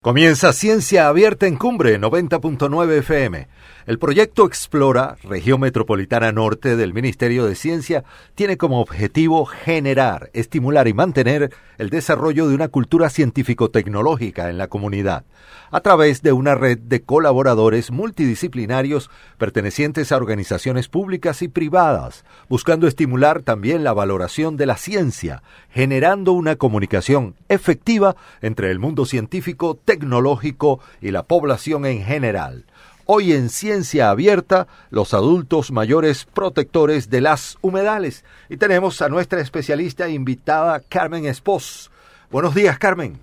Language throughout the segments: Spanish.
Comienza Ciencia Abierta en Cumbre 90.9 FM. El proyecto Explora, región metropolitana norte del Ministerio de Ciencia, tiene como objetivo generar, estimular y mantener el desarrollo de una cultura científico-tecnológica en la comunidad, a través de una red de colaboradores multidisciplinarios pertenecientes a organizaciones públicas y privadas, buscando estimular también la valoración de la ciencia, generando una comunicación efectiva entre el mundo científico, tecnológico y la población en general. Hoy en Ciencia Abierta, los adultos mayores protectores de las humedales. Y tenemos a nuestra especialista invitada, Carmen Espos. Buenos días, Carmen.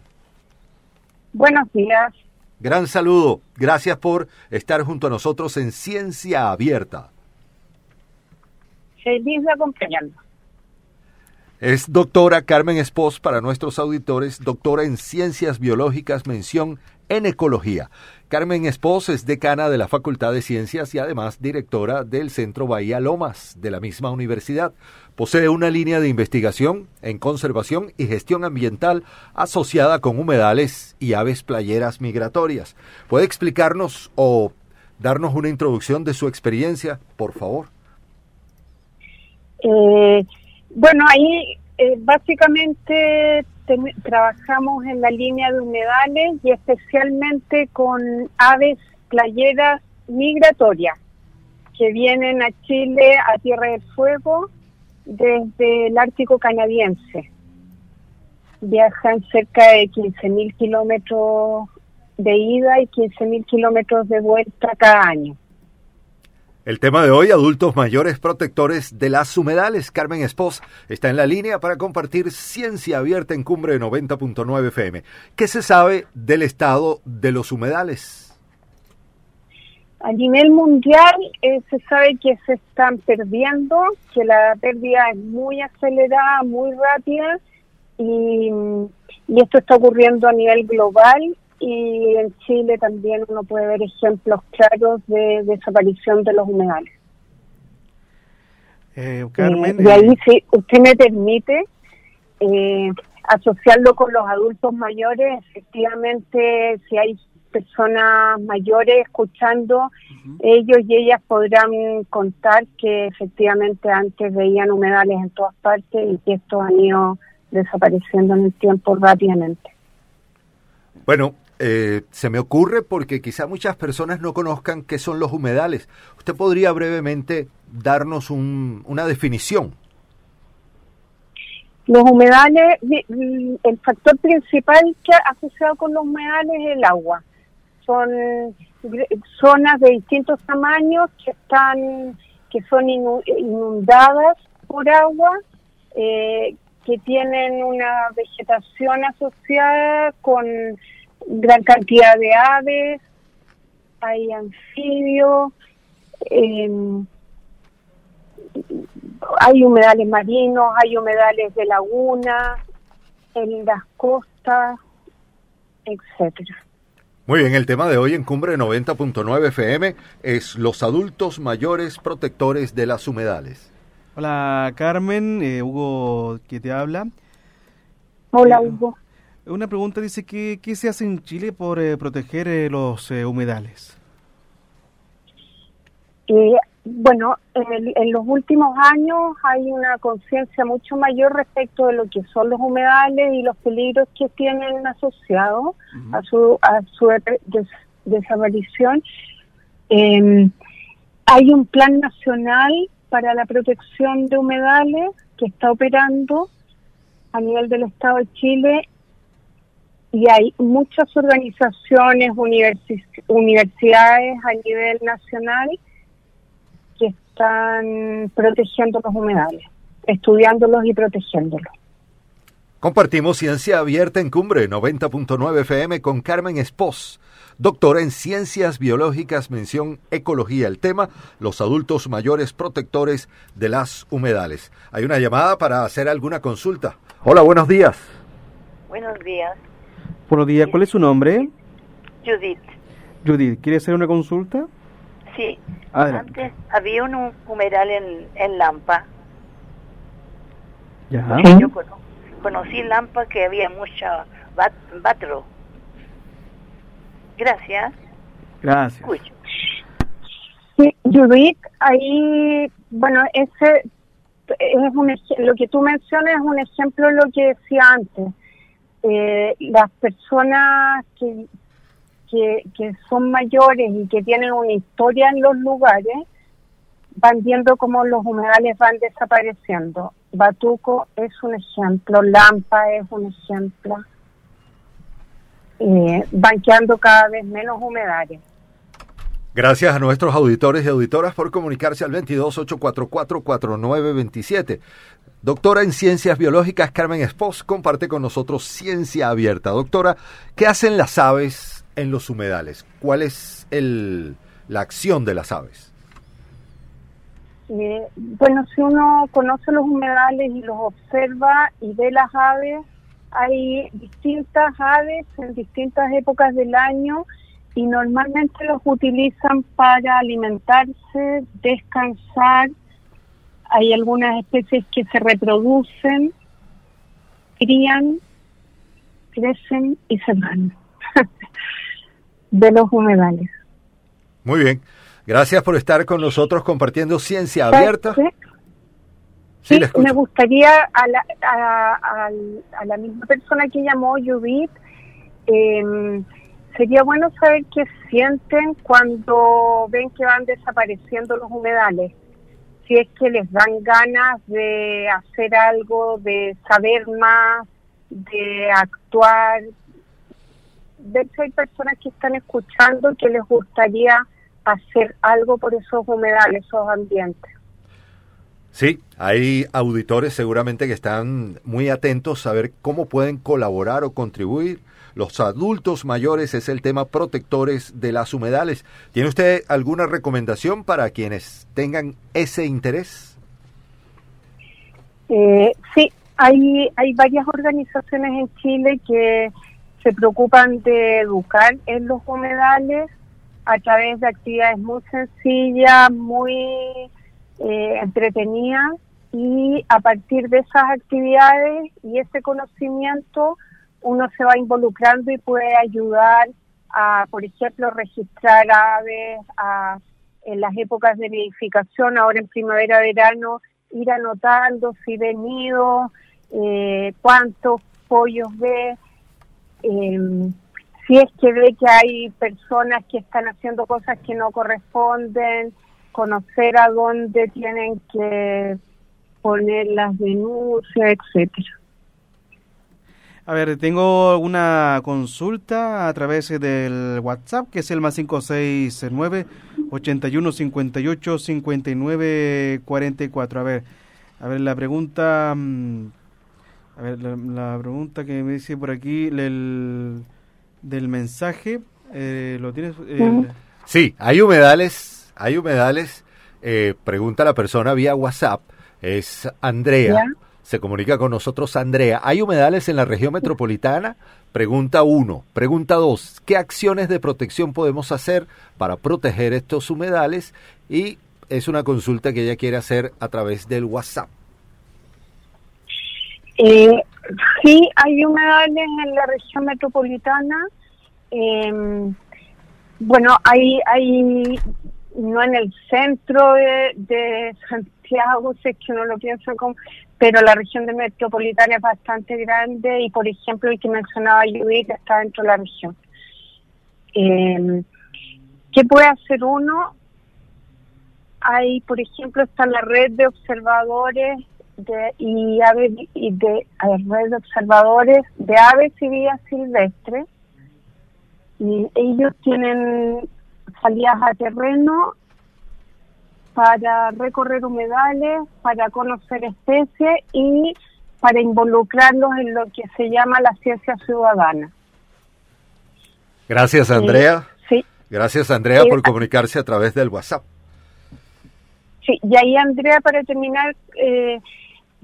Buenos días. Gran saludo. Gracias por estar junto a nosotros en Ciencia Abierta. Feliz de acompañarnos. Es doctora Carmen Espos para nuestros auditores, doctora en Ciencias Biológicas, mención en Ecología. Carmen Espos es decana de la Facultad de Ciencias y además directora del Centro Bahía Lomas de la misma universidad. Posee una línea de investigación en conservación y gestión ambiental asociada con humedales y aves playeras migratorias. ¿Puede explicarnos o darnos una introducción de su experiencia, por favor? Eh, bueno, ahí eh, básicamente trabajamos en la línea de humedales y especialmente con aves playeras migratorias que vienen a Chile a Tierra del Fuego desde el Ártico canadiense. Viajan cerca de 15.000 kilómetros de ida y 15.000 kilómetros de vuelta cada año. El tema de hoy, adultos mayores protectores de las humedales. Carmen Espos está en la línea para compartir ciencia abierta en Cumbre 90.9 FM. ¿Qué se sabe del estado de los humedales? A nivel mundial eh, se sabe que se están perdiendo, que la pérdida es muy acelerada, muy rápida y, y esto está ocurriendo a nivel global y en Chile también uno puede ver ejemplos claros de desaparición de los humedales. Eh, Carmen, de ahí, eh, si usted me permite eh, asociarlo con los adultos mayores, efectivamente, si hay personas mayores escuchando, ellos y ellas podrán contar que efectivamente antes veían humedales en todas partes y que estos han ido desapareciendo en el tiempo rápidamente. Bueno, eh, se me ocurre porque quizá muchas personas no conozcan qué son los humedales. ¿Usted podría brevemente darnos una definición? Los humedales, el factor principal que asociado con los humedales es el agua. Son zonas de distintos tamaños que están que son inundadas por agua, eh, que tienen una vegetación asociada con gran cantidad de aves, hay anfibios, em, hay humedales marinos, hay humedales de laguna, en las costas, etcétera. Muy bien, el tema de hoy en Cumbre 90.9 FM es los adultos mayores protectores de las humedales. Hola Carmen, eh, Hugo que te habla. Hola eh, Hugo. Una pregunta dice, ¿qué, qué se hace en Chile por eh, proteger eh, los eh, humedales? bueno, en, los últimos años hay una conciencia mucho mayor respecto de lo que son los humedales y los peligros que tienen asociados a su, a su desaparición. Em, hay un plan nacional para la protección de humedales que está operando a nivel del Estado de Chile y hay muchas organizaciones, universidades a nivel nacional que están protegiendo los humedales, estudiándolos y protegiéndolos. Compartimos Ciencia Abierta en Cumbre 90.9 FM con Carmen Espos, doctora en Ciencias Biológicas, mención Ecología. El tema, los adultos mayores protectores de las humedales. Hay una llamada para hacer alguna consulta. Hola, buenos días. Buenos días. Buenos días, ¿cuál es su nombre? Judith. Judith, ¿quiere hacer una consulta? Sí. Antes había un humedal en, en Lampa. Ya. Yo conocí Lampa que había mucha batro. Gracias. Gracias. Sí, Judith, ahí, bueno, ese es un, lo que tú mencionas es un ejemplo de lo que decía antes. Eh, las personas que, que, que son mayores y que tienen una historia en los lugares van viendo cómo los humedales van desapareciendo. Batuco es un ejemplo, Lampa es un ejemplo. Eh, van quedando cada vez menos humedales. Gracias a nuestros auditores y auditoras por comunicarse al 228444927. Doctora en Ciencias Biológicas Carmen Espos comparte con nosotros Ciencia Abierta. Doctora, ¿qué hacen las aves en los humedales? ¿Cuál es el, la acción de las aves? Eh, bueno, si uno conoce los humedales y los observa y ve las aves, hay distintas aves en distintas épocas del año y normalmente los utilizan para alimentarse, descansar. Hay algunas especies que se reproducen, crían, crecen y se van de los humedales. Muy bien. Gracias por estar con nosotros compartiendo ciencia abierta. Sí, me gustaría a la, a, a, la misma persona que llamó, Judith, eh, sería bueno saber qué sienten cuando ven que van desapareciendo los humedales. Si es que les dan ganas de hacer algo, de saber más, de actuar. Ver si hay personas que están escuchando que les gustaría hacer algo por esos humedales, esos ambientes. Sí, hay auditores seguramente que están muy atentos a ver cómo pueden colaborar o contribuir los adultos mayores es el tema protectores de las humedales. ¿Tiene usted alguna recomendación para quienes tengan ese interés? Eh, sí, hay, hay varias organizaciones en Chile que se preocupan de educar en los humedales a través de actividades muy sencillas, muy eh, entretenidas y a partir de esas actividades y ese conocimiento uno se va involucrando y puede ayudar a, por ejemplo, registrar aves a, en las épocas de nidificación, ahora en primavera, verano, ir anotando si ve nido, eh, cuántos pollos ve, em, si es que ve que hay personas que están haciendo cosas que no corresponden, conocer a dónde tienen que poner las denuncias, etcétera. A ver, tengo una consulta a través del WhatsApp, que es el más 569 81 58 59 44. A ver, a ver, la pregunta, mm, a ver, la, pregunta que me dice por aquí del, del mensaje, eh, ¿lo tienes? Sí, hay humedales, hay humedales, eh, pregunta la persona vía WhatsApp, es Andrea se comunica con nosotros Andrea. ¿Hay humedales en la región metropolitana? Pregunta uno. Pregunta dos. ¿Qué acciones de protección podemos hacer para proteger estos humedales? Y es una consulta que ella quiere hacer a través del WhatsApp. Eh, sí, hay humedales en la región metropolitana. Em, bueno, hay, hay, no en el centro de, de Santiago, sé que uno lo piensa como, pero la región de metropolitana es bastante grande y, por ejemplo, el que mencionaba Judith está dentro de la región. Eh, ¿Qué puede hacer uno? Hay, por ejemplo, está la red de observadores de, aves y de red de observadores de aves y vías silvestres y ellos tienen salidas a terreno para recorrer humedales, para conocer especies y para involucrarlos en lo que se llama la ciencia ciudadana. Gracias, Andrea. sí. Gracias, Andrea, por comunicarse a través del WhatsApp. Sí, y ahí, Andrea, para terminar, eh,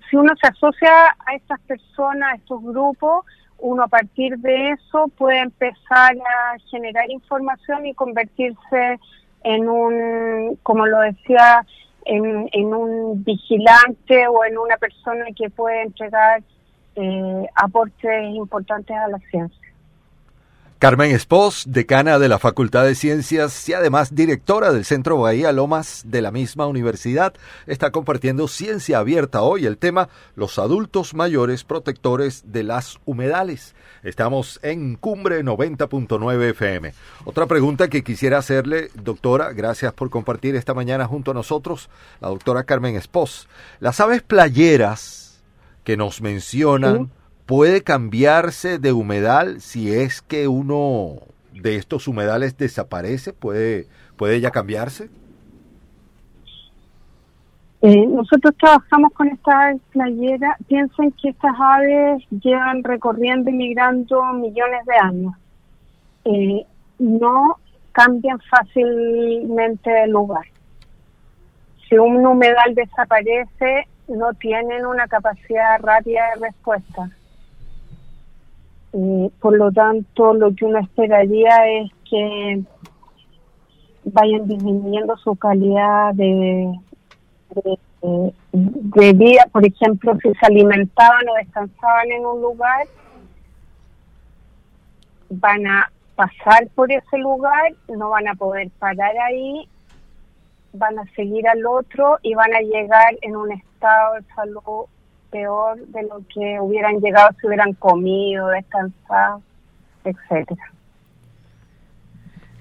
si uno se asocia a estas personas, a estos grupos, uno a partir de eso puede empezar a generar información y convertirse en un, como lo decía, en, en un vigilante o en una persona que puede entregar eh, aportes importantes a la ciencia. Carmen Espos, decana de la Facultad de Ciencias y además directora del Centro Bahía Lomas de la misma universidad, está compartiendo Ciencia Abierta hoy, el tema Los adultos mayores protectores de las humedales. Estamos en Cumbre 90.9 FM. Otra pregunta que quisiera hacerle, doctora, gracias por compartir esta mañana junto a nosotros, la doctora Carmen Espos. Las aves playeras que nos mencionan puede cambiarse de humedal si es que uno de estos humedales desaparece, puede, puede ya cambiarse. Eh, nosotros trabajamos con estas playeras. Piensen que estas aves llevan recorriendo y migrando millones de años. Eh, no cambian fácilmente de lugar. Si un humedal desaparece, no tienen una capacidad rápida de respuesta por lo tanto, lo que uno esperaría es que vayan disminuyendo su calidad de, de, vida. Por ejemplo, si se alimentaban o descansaban en un lugar, van a pasar por ese lugar, no van a poder parar ahí, van a seguir al otro y van a llegar en un estado de salud peor de lo que hubieran llegado si hubieran comido, descansado, etcétera.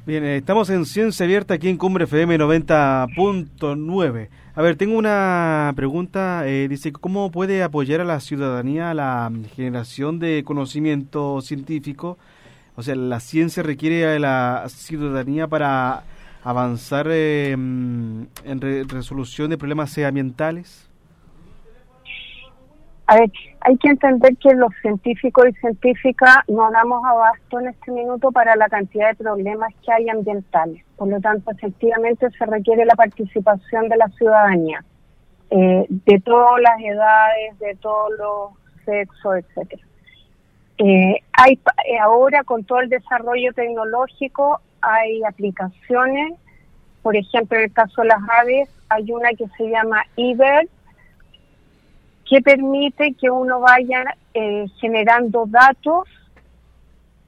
Bien, eh, estamos en Ciencia Abierta aquí en Cumbre FM 90.9. A ver, tengo una pregunta. Eh, dice, ¿cómo puede apoyar a la ciudadanía la generación de conocimiento científico? O sea, ¿la ciencia requiere a la ciudadanía para avanzar eh, en resolución de problemas ambientales? A ver, hay que entender que los científicos y científicas no damos abasto en este minuto para la cantidad de problemas que hay ambientales. Por lo tanto, efectivamente se requiere la participación de la ciudadanía, eh, de todas las edades, de todos los sexos, etcétera. Eh, hay eh, ahora con todo el desarrollo tecnológico hay aplicaciones, por ejemplo en el caso de las aves hay una que se llama eBird que permite que uno vaya eh, generando datos,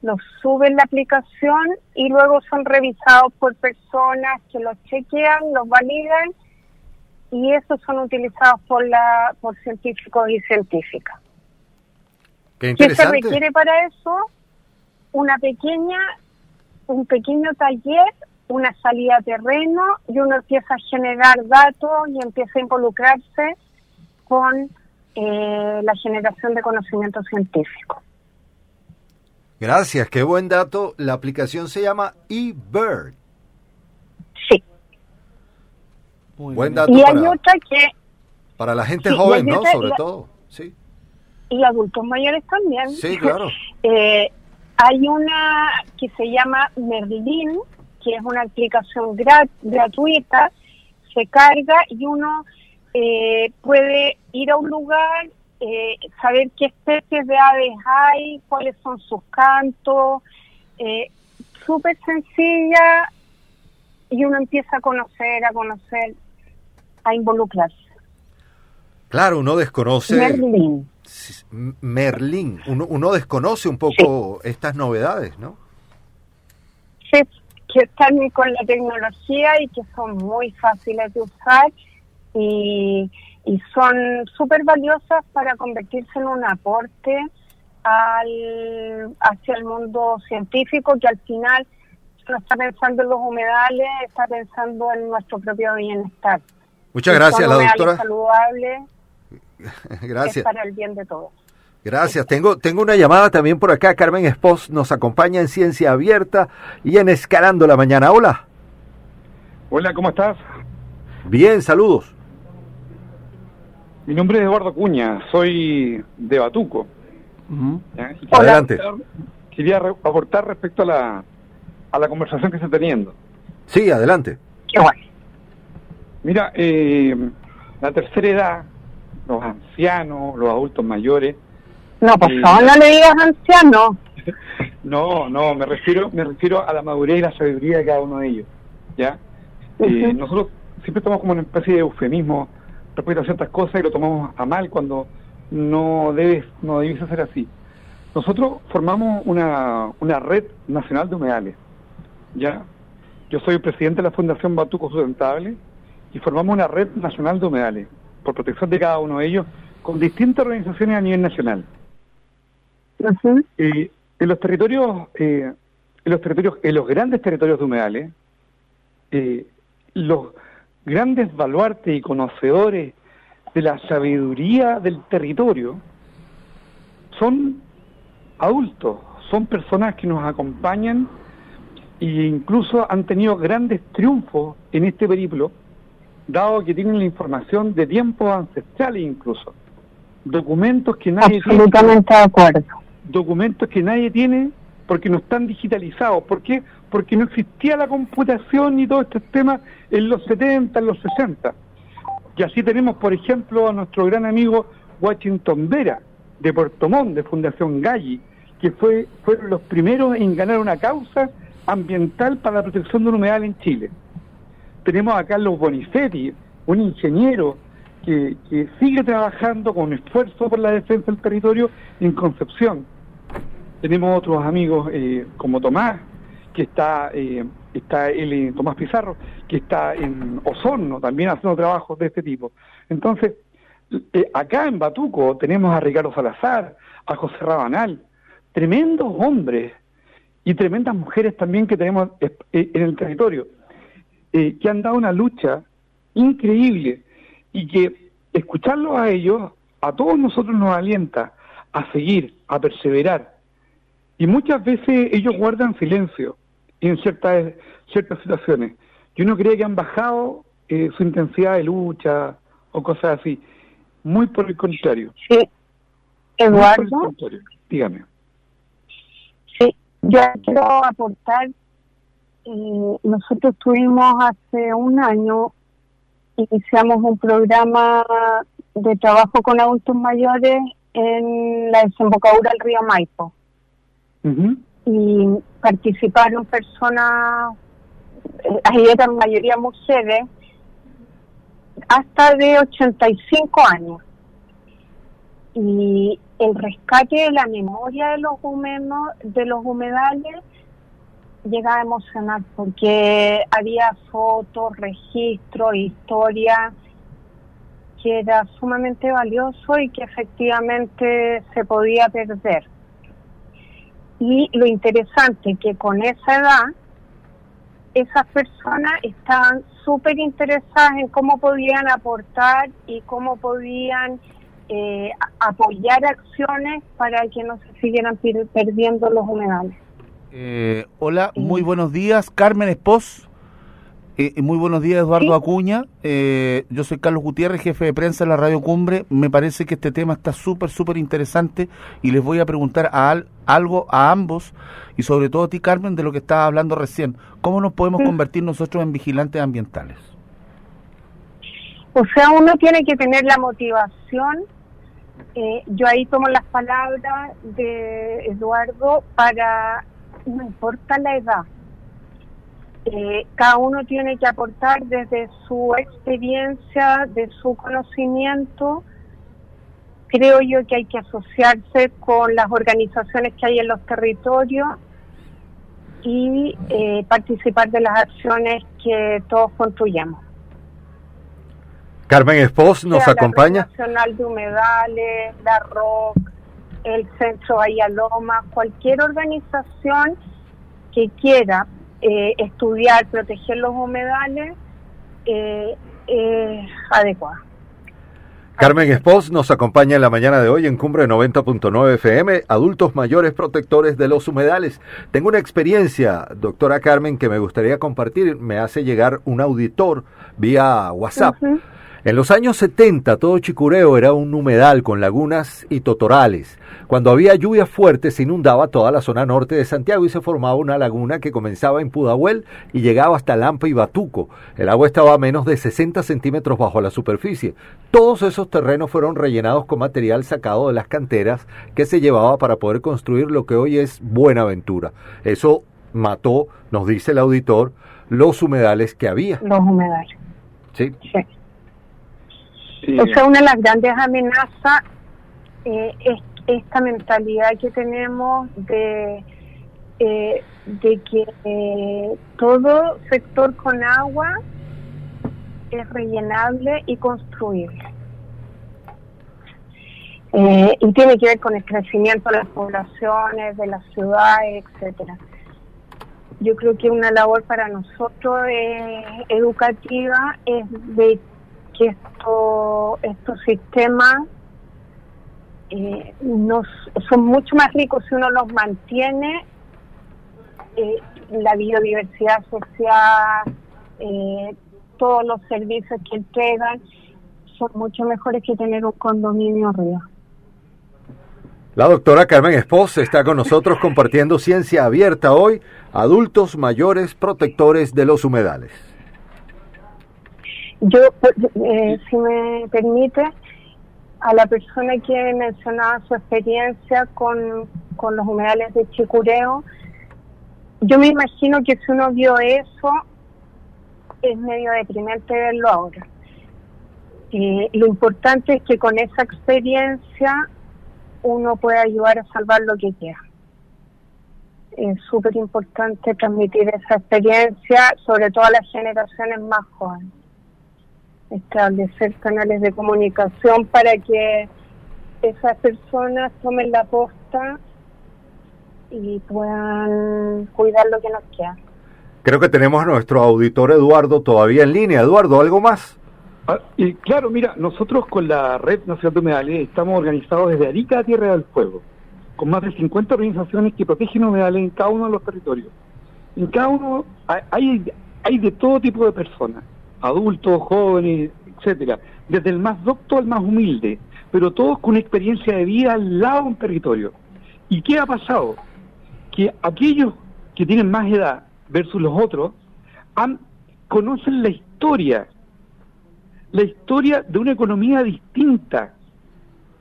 los sube en la aplicación y luego son revisados por personas que los chequean, los validan y esos son utilizados por la por científicos y científicas. Qué, ¿Qué se requiere para eso? Una pequeña, un pequeño taller, una salida a terreno y uno empieza a generar datos y empieza a involucrarse con eh, la generación de conocimiento científico. Gracias, qué buen dato. La aplicación se llama eBird. Sí. buen dato. Y hay otra que... Para la gente joven, ¿no? Sobre todo. Sí. Y adultos mayores también. Sí, claro. eh, hay una que se llama Merlin, que es una aplicación gratuita, se carga y uno eh, puede ir a un lugar, eh, saber qué especies de aves hay, cuáles son sus cantos, eh, súper sencilla y uno empieza a conocer, a conocer, a involucrarse. Claro, uno desconoce. Merlín. Merlín. Uno, uno desconoce un poco estas novedades, ¿no? Sí, que están con la tecnología y que son muy fáciles de usar y, son súper valiosas para convertirse en un aporte al, hacia el mundo científico que al final no está pensando en los humedales, está pensando en nuestro propio bienestar. Muchas gracias, la doctora. saludable gracias. para el bien de todos. Gracias. Tengo, tengo una llamada también por acá. Carmen Espos nos acompaña en Ciencia Abierta y en Escalando la Mañana. Hola. Hola, ¿cómo estás? Bien, saludos. Mi nombre es Eduardo Cuña, soy de Batuco. Adelante. Quería aportar respecto a la, a la conversación que está teniendo. Sí, adelante. Qué bueno. Mira, eh, la tercera edad, los ancianos, los adultos mayores. No, por eh, favor, no le digas anciano. no, no, me refiero, me refiero a la madurez y la sabiduría de cada uno de ellos. ¿Ya? Eh, nosotros siempre estamos como una especie de eufemismo respecto a ciertas cosas y lo tomamos a mal cuando no debes no debes hacer así. nosotros formamos una, una red nacional de humedales. ¿ya? Yo soy el presidente de la Fundación Batuco Sustentable y formamos una red nacional de humedales por protección de cada uno de ellos con distintas organizaciones a nivel nacional. Eh, en los territorios, eh, en los territorios, en los grandes territorios de humedales, eh, los grandes baluartes y conocedores de la sabiduría del territorio son adultos, son personas que nos acompañan e incluso han tenido grandes triunfos en este periplo, dado que tienen la información de tiempos ancestrales incluso. Documentos que nadie Absolutamente de acuerdo. Documentos que nadie tiene porque no están digitalizados. ¿Por qué? Porque no existía la computación y todo este tema en los 70, en los 60. Y así tenemos, por ejemplo, a nuestro gran amigo Washington Vera, de Puerto Montt, de Fundación Galli, que fue, fueron los primeros en ganar una causa ambiental para la protección del humedal en Chile. Tenemos a Carlos Bonicetti, un ingeniero que, sigue trabajando con esfuerzo por la defensa del territorio en Concepción. Tenemos otros amigos eh, como Tomás, que está, eh, está el, Tomás Pizarro, que está en Osorno también haciendo trabajos de este tipo. Entonces, eh, acá en Batuco tenemos a Ricardo Salazar, a José Rabanal, tremendos hombres y tremendas mujeres también que tenemos en el territorio, que han dado una lucha increíble y que escucharlos a ellos, a todos nosotros nos alienta a seguir, a perseverar. Y muchas veces ellos guardan silencio en ciertas, ciertas situaciones. Yo no creo que han bajado eh, su intensidad de lucha o cosas así. Muy por el contrario. Sí. Eduardo. Dígame. Yo quiero aportar, eh, nosotros tuvimos hace un año, iniciamos un programa de trabajo con adultos mayores en la desembocadura del río Maipo. Y participaron personas, eh, ahí eran mayoría mujeres, hasta de 85 años. Y el rescate de la memoria de los de los humedales, llega a emocionar porque había fotos, registros, historia que era sumamente valioso y que efectivamente se podía perder. Y lo interesante que con esa edad esas personas estaban súper interesadas en cómo podían aportar y cómo podían eh, apoyar acciones para que no se siguieran perdiendo los humedales. Eh, hola, muy buenos días, Carmen Espos. Eh, muy buenos días, Eduardo Acuña. yo soy Carlos Gutiérrez, jefe de prensa de la Radio Cumbre. Me parece que este tema está súper, súper interesante y les voy a preguntar a algo a ambos y sobre todo a ti, Carmen, de lo que estaba hablando recién. ¿Cómo nos podemos convertir nosotros en vigilantes ambientales? O sea, uno tiene que tener la motivación eh, yo ahí tomo las palabras de Eduardo para, no importa la edad, eh, cada uno tiene que aportar desde su experiencia, de su conocimiento. Creo yo que hay que asociarse con las organizaciones que hay en los territorios y eh, participar de las acciones que todos construyamos. Carmen Espos nos acompaña. La Nacional de Humedales, la ROC, el Centro Bahía Loma, cualquier organización que quiera eh, estudiar, proteger los humedales, eh, es adecuada. Carmen Espos nos acompaña en la mañana de hoy en Cumbre 90.9 FM, adultos mayores protectores de los humedales. Tengo una experiencia, doctora Carmen, que me gustaría compartir. Me hace llegar un auditor vía WhatsApp. En los años 70 todo Chicureo era un humedal con lagunas y totorales. Cuando había lluvia fuerte se inundaba toda la zona norte de Santiago y se formaba una laguna que comenzaba en Pudahuel y llegaba hasta Lampa y Batuco. El agua estaba a menos de 60 centímetros bajo la superficie. Todos esos terrenos fueron rellenados con material sacado de las canteras que se llevaba para poder construir lo que hoy es Buenaventura. Eso mató, nos dice el auditor, los humedales que había. Los humedales. Sí. O sea, una de las grandes amenazas eh, es esta mentalidad que tenemos de, eh, de que eh, todo sector con agua es rellenable y construible. Y tiene que ver con el crecimiento de las poblaciones, de las ciudades, etcétera. Yo creo que una labor para nosotros educativa es de que esto, estos sistemas eh, nos, son mucho más ricos si uno los mantiene, eh, la biodiversidad social, eh, todos los servicios que entregan, son mucho mejores que tener un condominio arriba. La doctora Carmen Espos está con nosotros compartiendo ciencia abierta hoy, adultos mayores protectores de los humedales. Yo, eh, si me permite, a la persona que mencionaba su experiencia con, con los humedales de Chicureo, yo me imagino que si uno vio eso, es medio deprimente verlo ahora. Eh, lo importante es que con esa experiencia uno puede ayudar a salvar lo que queda. Es súper importante transmitir esa experiencia, sobre todo a las generaciones más jóvenes establecer canales de comunicación para que esas personas tomen la posta y puedan cuidar lo que nos queda. Creo que tenemos a nuestro auditor Eduardo todavía en línea. Eduardo, ¿algo más? Ah, y claro, mira, nosotros con la Red Nacional de Humedales estamos organizados desde Arica a Tierra del Fuego, con más de 50 organizaciones que protegen humedales en cada uno de los territorios. En cada uno hay, hay de todo tipo de personas adultos, jóvenes, etcétera, desde el más docto al más humilde, pero todos con experiencia de vida al lado de un territorio. ¿Y qué ha pasado? Que aquellos que tienen más edad versus los otros han, conocen la historia, la historia de una economía distinta,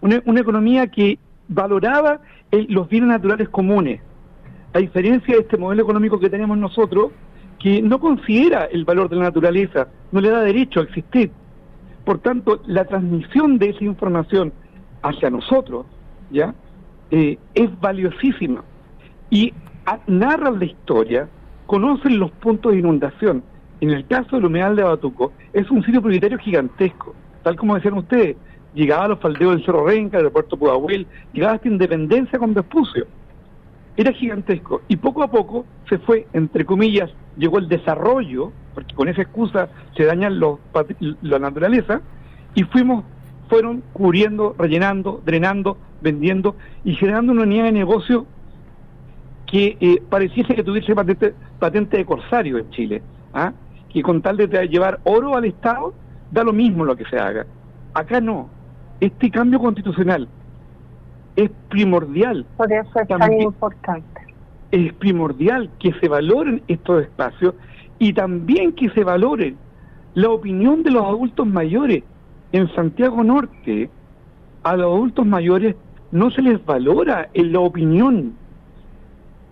una, economía que valoraba los bienes naturales comunes, a diferencia de este modelo económico que tenemos nosotros, que no considera el valor de la naturaleza, no le da derecho a existir. Por tanto, la transmisión de esa información hacia nosotros, ¿ya? Eh, es valiosísima. Y narran la historia, conocen los puntos de inundación. En el caso del humedal de Batuco, es un sitio prioritario gigantesco, tal como decían ustedes. Llegaba a los faldeos del Cerro Renca, del puerto Pudahuel, llegaba hasta Independencia con Vespucio era gigantesco y poco a poco se fue, entre comillas, llegó el desarrollo, porque con esa excusa se dañan los, la naturaleza, y fuimos, fueron cubriendo, rellenando, drenando, vendiendo y generando una unidad de negocio que eh, pareciese que tuviese patente, patente de corsario en Chile, ¿ah? que con tal de llevar oro al Estado, da lo mismo lo que se haga. Acá no. Este cambio constitucional es primordial. Por eso es tan importante. Es primordial que se valoren estos espacios y también que se valore la opinión de los adultos mayores. En Santiago Norte, a los adultos mayores no se les valora en la opinión,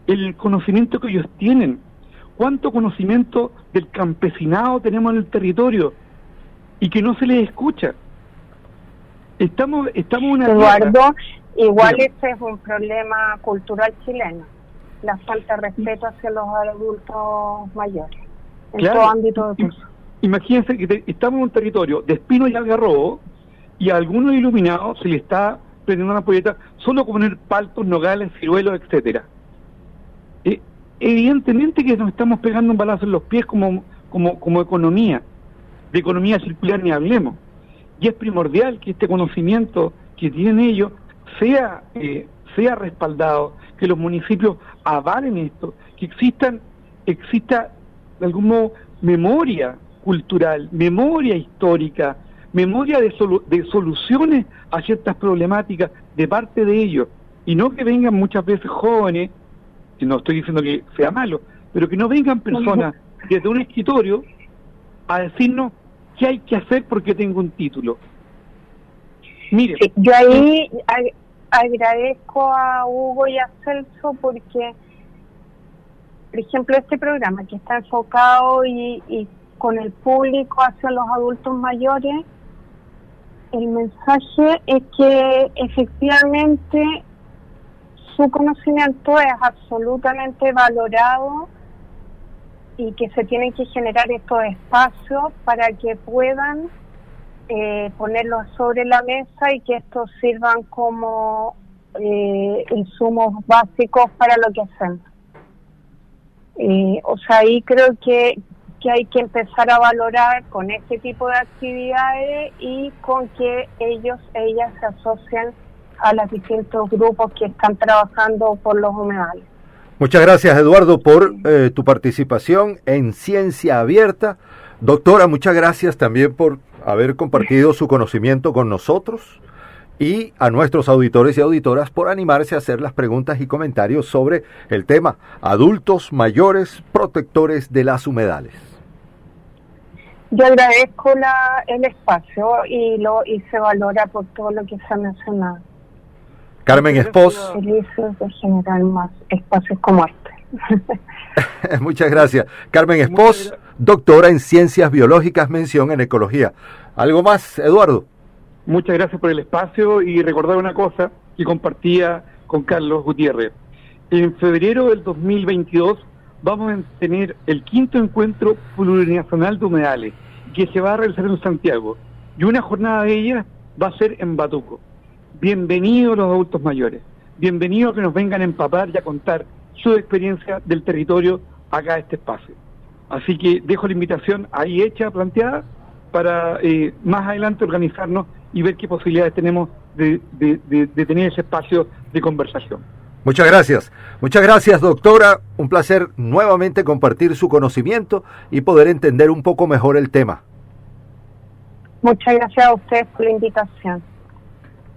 el conocimiento que ellos tienen. ¿Cuánto conocimiento del campesinado tenemos en el territorio y que no se les escucha? Estamos, estamos una Eduardo, Igual ese es un problema cultural chileno, la falta de respeto hacia los adultos mayores, en todo ámbito de Imagínense que estamos en un territorio de espino y algarrobo y a algunos iluminados se le está prendiendo una polleta solo con poner paltos, nogales, ciruelos, etcétera. Eh, evidentemente que nos estamos pegando un balazo en los pies como, como, como economía, de economía circular ni hablemos. Y es primordial que este conocimiento que tienen ellos sea, eh, sea respaldado, que los municipios avalen esto, que existan, exista de algún modo memoria cultural, memoria histórica, memoria de, de soluciones a ciertas problemáticas de parte de ellos, y no que vengan muchas veces jóvenes, y no estoy diciendo que sea malo, pero que no vengan personas desde un escritorio a decirnos qué hay que hacer porque tengo un título. Mire, yo ahí agradezco a Hugo y a Celso porque, por ejemplo, este programa que está enfocado y, con el público hacia los adultos mayores, el mensaje es que efectivamente su conocimiento es absolutamente valorado y que se tienen que generar estos espacios para que puedan eh, ponerlos sobre la mesa y que estos sirvan como eh, insumos básicos para lo que hacen. Eh, o sea, ahí creo que, que hay que empezar a valorar con este tipo de actividades y con que ellos, ellas se asocian a los distintos grupos que están trabajando por los humedales. Muchas gracias Eduardo por tu participación en Ciencia Abierta. Doctora, muchas gracias también por haber compartido su conocimiento con nosotros y a nuestros auditores y auditoras por animarse a hacer las preguntas y comentarios sobre el tema adultos mayores protectores de las humedales. Yo agradezco la, el espacio y lo y se valora por todo lo que se ha mencionado. Carmen Espos. Felices de generar más espacios como este. Muchas gracias. Carmen Espos, doctora en Ciencias Biológicas, mención en Ecología. ¿Algo más, Eduardo? Muchas gracias por el espacio y recordar una cosa que compartía con Carlos Gutiérrez. En febrero del 2022 vamos a tener el quinto encuentro plurinacional de humedales que se va a realizar en Santiago y una jornada de ellas va a ser en Batuco. Bienvenidos los adultos mayores, bienvenidos que nos vengan a empapar y a contar su experiencia del territorio acá a este espacio. Así que dejo la invitación ahí hecha, planteada, para eh, más adelante organizarnos y ver qué posibilidades tenemos de, tener ese espacio de conversación. Muchas gracias. Muchas gracias, doctora. Un placer nuevamente compartir su conocimiento y poder entender un poco mejor el tema. Muchas gracias a usted por la invitación.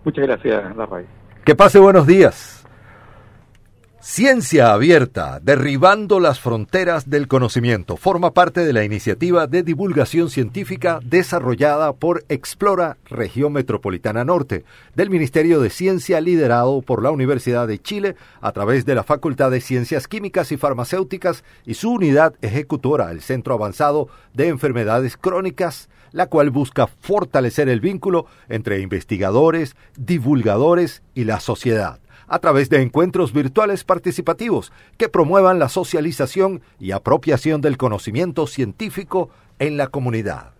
Muchas gracias, Larray. Que pase buenos días. Ciencia Abierta, derribando las fronteras del conocimiento, forma parte de la iniciativa de divulgación científica desarrollada por Explora Región Metropolitana Norte, del Ministerio de Ciencia liderado por la Universidad de Chile a través de la Facultad de Ciencias Químicas y Farmacéuticas y su unidad ejecutora, el Centro Avanzado de Enfermedades Crónicas, la cual busca fortalecer el vínculo entre investigadores, divulgadores y la sociedad a través de encuentros virtuales participativos que promuevan la socialización y apropiación del conocimiento científico en la comunidad.